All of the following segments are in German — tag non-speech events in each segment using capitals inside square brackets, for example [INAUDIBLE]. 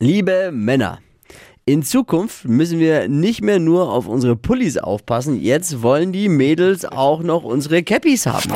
Liebe Männer, in Zukunft müssen wir nicht mehr nur auf unsere Pullis aufpassen, jetzt wollen die Mädels auch noch unsere Cappies haben.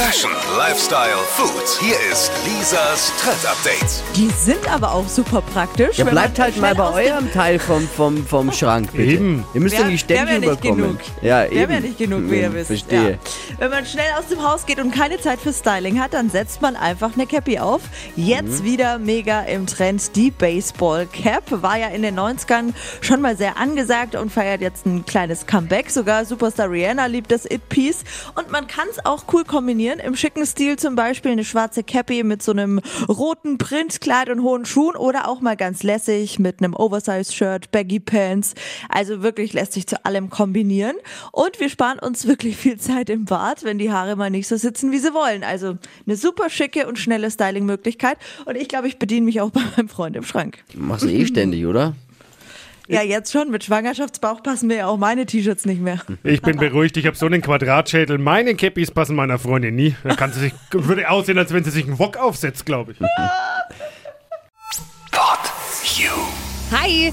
Fashion, Lifestyle, Food. Hier ist Lisas Trend Update. Die sind aber auch super praktisch. Ja, wenn bleibt halt mal bei eurem Teil vom, vom, vom [LAUGHS] Schrank, bitte. Eben. Ihr müsst ja nicht ständig überkommen. genug. Ja, eben. mir nicht genug, wie ihr Hm, wisst. Verstehe. Ja. Wenn man schnell aus dem Haus geht und keine Zeit für Styling hat, dann setzt man einfach eine Cappy auf. Jetzt Mhm. wieder mega im Trend. Die Baseball Cap war ja in den 90ern schon mal sehr angesagt und feiert jetzt ein kleines Comeback. Sogar Superstar Rihanna liebt das It-Piece. Und man kann es auch cool kombinieren. Im schicken Stil zum Beispiel eine schwarze Cappy mit so einem roten Printkleid und hohen Schuhen oder auch mal ganz lässig mit einem Oversize-Shirt, Baggy Pants. Also wirklich lässt sich zu allem kombinieren. Und wir sparen uns wirklich viel Zeit im Bad, wenn die Haare mal nicht so sitzen, wie sie wollen. Also eine super schicke und schnelle Styling-Möglichkeit. Und ich glaube, ich bediene mich auch bei meinem Freund im Schrank. Machst du eh ständig, oder? Ja, jetzt schon. Mit Schwangerschaftsbauch passen mir ja auch meine T-Shirts nicht mehr. Ich bin beruhigt, ich habe so einen Quadratschädel. Meine Cappies passen meiner Freundin nie. Da kann sie sich, würde aussehen, als wenn sie sich einen Wok aufsetzt, glaube ich. Pod You. Hi!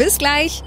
Bis gleich.